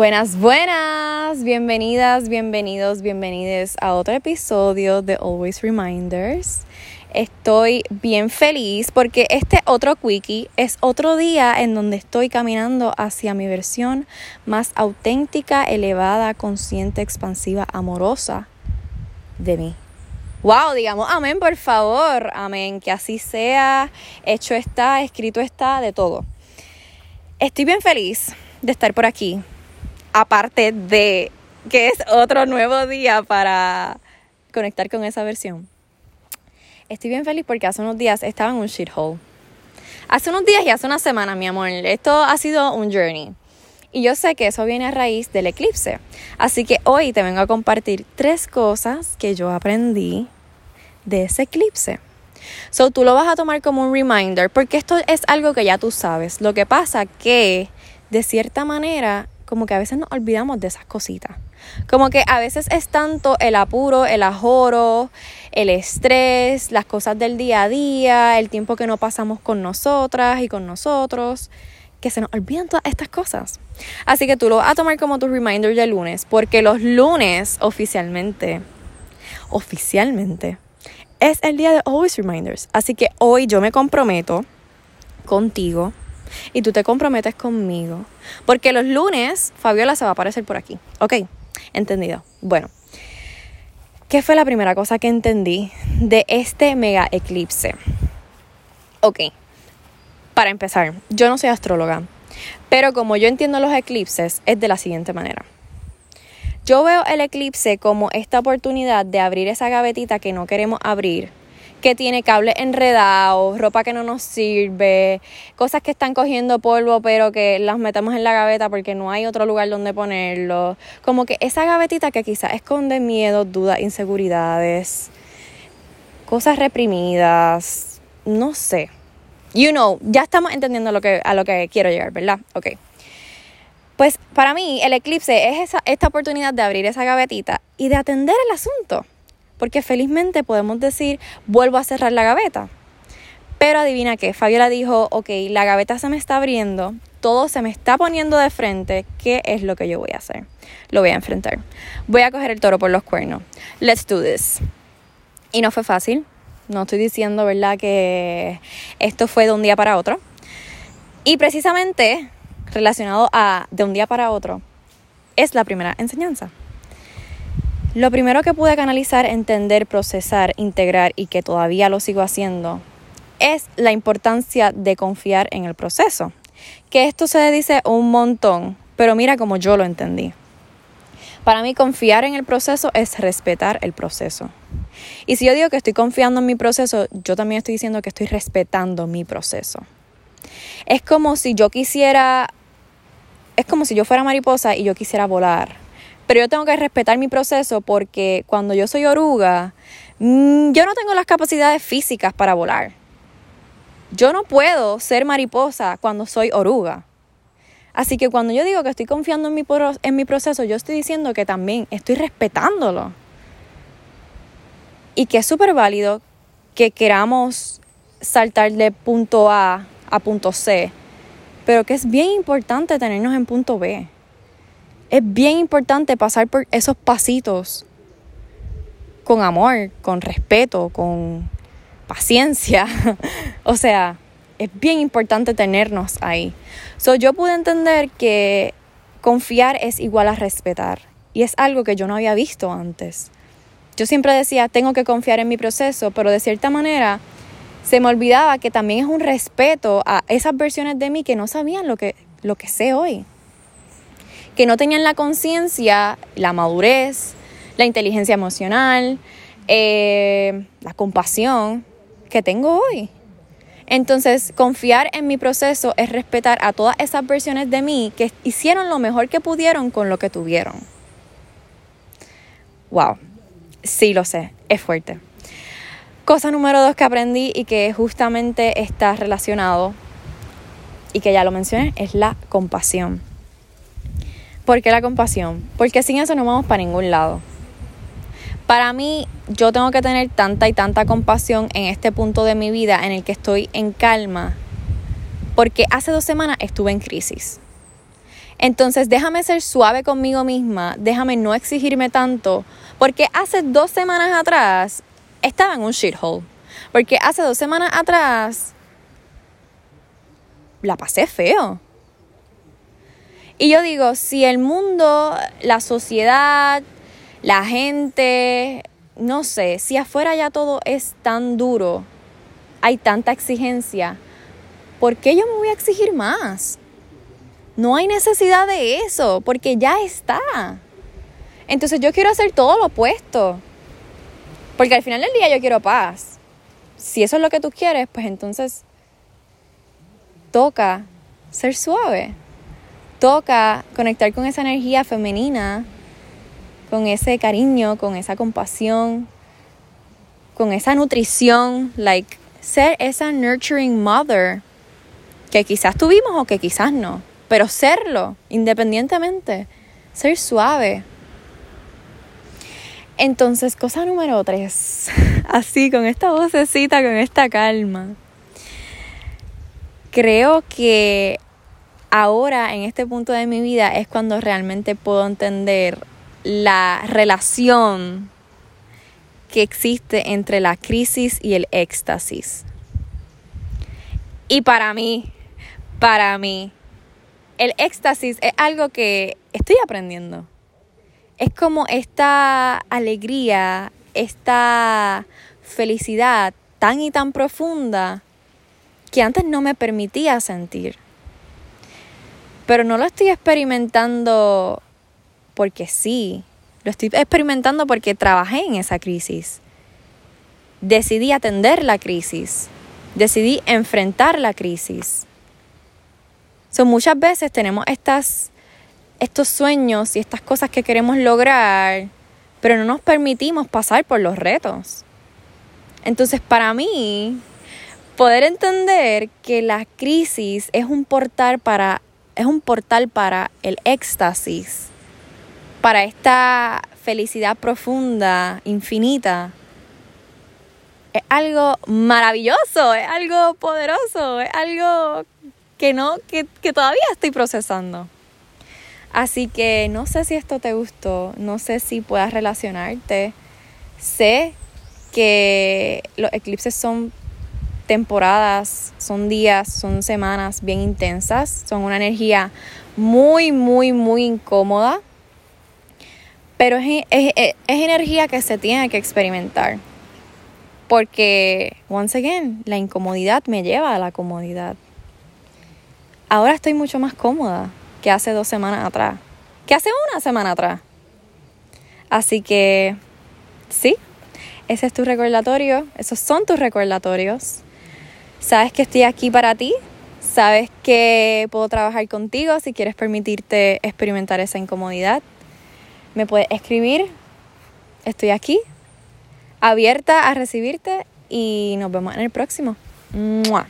Buenas, buenas, bienvenidas, bienvenidos, bienvenides a otro episodio de Always Reminders. Estoy bien feliz porque este otro quickie es otro día en donde estoy caminando hacia mi versión más auténtica, elevada, consciente, expansiva, amorosa de mí. Wow, digamos amén, por favor, amén, que así sea, hecho está, escrito está, de todo. Estoy bien feliz de estar por aquí, aparte de que es otro nuevo día para conectar con esa versión. Estoy bien feliz porque hace unos días estaba en un shithole. Hace unos días y hace una semana, mi amor, esto ha sido un journey. Y yo sé que eso viene a raíz del eclipse. Así que hoy te vengo a compartir tres cosas que yo aprendí de ese eclipse. So tú lo vas a tomar como un reminder porque esto es algo que ya tú sabes. Lo que pasa que de cierta manera como que a veces nos olvidamos de esas cositas. Como que a veces es tanto el apuro, el ajoro, el estrés, las cosas del día a día, el tiempo que no pasamos con nosotras y con nosotros, que se nos olvidan todas estas cosas. Así que tú lo vas a tomar como tu reminder de lunes, porque los lunes oficialmente, oficialmente, es el día de Always Reminders. Así que hoy yo me comprometo contigo y tú te comprometes conmigo. Porque los lunes Fabiola se va a aparecer por aquí. Ok, entendido. Bueno, ¿qué fue la primera cosa que entendí de este mega eclipse? Ok, para empezar, yo no soy astróloga, pero como yo entiendo los eclipses es de la siguiente manera. Yo veo el eclipse como esta oportunidad de abrir esa gavetita que no queremos abrir que tiene cables enredados, ropa que no nos sirve, cosas que están cogiendo polvo pero que las metemos en la gaveta porque no hay otro lugar donde ponerlo. Como que esa gavetita que quizás esconde miedos, dudas, inseguridades, cosas reprimidas, no sé. You know, ya estamos entendiendo lo que, a lo que quiero llegar, ¿verdad? Ok. Pues para mí el eclipse es esa, esta oportunidad de abrir esa gavetita y de atender el asunto porque felizmente podemos decir, vuelvo a cerrar la gaveta. Pero adivina qué, Fabiola dijo, ok, la gaveta se me está abriendo, todo se me está poniendo de frente, ¿qué es lo que yo voy a hacer? Lo voy a enfrentar. Voy a coger el toro por los cuernos. Let's do this. Y no fue fácil, no estoy diciendo, ¿verdad?, que esto fue de un día para otro. Y precisamente relacionado a de un día para otro, es la primera enseñanza. Lo primero que pude canalizar, entender, procesar, integrar y que todavía lo sigo haciendo es la importancia de confiar en el proceso. Que esto se dice un montón, pero mira como yo lo entendí. Para mí confiar en el proceso es respetar el proceso. Y si yo digo que estoy confiando en mi proceso, yo también estoy diciendo que estoy respetando mi proceso. Es como si yo quisiera, es como si yo fuera mariposa y yo quisiera volar pero yo tengo que respetar mi proceso porque cuando yo soy oruga, mm, yo no tengo las capacidades físicas para volar. Yo no puedo ser mariposa cuando soy oruga. Así que cuando yo digo que estoy confiando en mi, en mi proceso, yo estoy diciendo que también estoy respetándolo. Y que es súper válido que queramos saltar de punto A a punto C, pero que es bien importante tenernos en punto B es bien importante pasar por esos pasitos con amor, con respeto, con paciencia. o sea, es bien importante tenernos ahí. So, yo pude entender que confiar es igual a respetar. Y es algo que yo no había visto antes. Yo siempre decía, tengo que confiar en mi proceso, pero de cierta manera se me olvidaba que también es un respeto a esas versiones de mí que no sabían lo que, lo que sé hoy que no tenían la conciencia, la madurez, la inteligencia emocional, eh, la compasión que tengo hoy. Entonces, confiar en mi proceso es respetar a todas esas versiones de mí que hicieron lo mejor que pudieron con lo que tuvieron. Wow, sí lo sé, es fuerte. Cosa número dos que aprendí y que justamente está relacionado y que ya lo mencioné es la compasión. ¿Por qué la compasión? Porque sin eso no vamos para ningún lado. Para mí, yo tengo que tener tanta y tanta compasión en este punto de mi vida en el que estoy en calma, porque hace dos semanas estuve en crisis. Entonces déjame ser suave conmigo misma, déjame no exigirme tanto, porque hace dos semanas atrás estaba en un shithole. Porque hace dos semanas atrás la pasé feo. Y yo digo, si el mundo, la sociedad, la gente, no sé, si afuera ya todo es tan duro, hay tanta exigencia, ¿por qué yo me voy a exigir más? No hay necesidad de eso, porque ya está. Entonces yo quiero hacer todo lo opuesto. Porque al final del día yo quiero paz. Si eso es lo que tú quieres, pues entonces toca ser suave. Toca conectar con esa energía femenina, con ese cariño, con esa compasión, con esa nutrición, like ser esa nurturing mother que quizás tuvimos o que quizás no, pero serlo independientemente, ser suave. Entonces, cosa número tres, así con esta vocecita, con esta calma. Creo que ahora, en este punto de mi vida, es cuando realmente puedo entender la relación que existe entre la crisis y el éxtasis. Y para mí, para mí, el éxtasis es algo que estoy aprendiendo. Es como esta alegría, esta felicidad tan y tan profunda que antes no me permitía sentir. Pero no lo estoy experimentando porque sí, lo estoy experimentando porque trabajé en esa crisis. Decidí atender la crisis, decidí enfrentar la crisis. So, muchas veces tenemos estas, estos sueños y estas cosas que queremos lograr, pero no nos permitimos pasar por los retos. Entonces, para mí, poder entender que la crisis es un portal para, es un portal para el éxtasis, para esta felicidad profunda, infinita, es algo maravilloso, es algo poderoso, es algo que no, que, que todavía estoy procesando. Así que no sé si esto te gustó, no sé si puedas relacionarte. Sé que los eclipses son temporadas, son días, son semanas bien intensas, son una energía muy, muy, muy incómoda pero es, es, energía que se tiene que experimentar. Porque, once again, la incomodidad me lleva a la comodidad. Ahora estoy mucho más cómoda que hace dos semanas atrás. Que hace una semana atrás. Así que, sí, ese es tu recordatorio. Esos son tus recordatorios. Sabes que estoy aquí para ti. Sabes que puedo trabajar contigo si quieres permitirte experimentar esa incomodidad me puedes escribir. Estoy aquí, abierta a recibirte y nos vemos en el próximo. ¡Mua!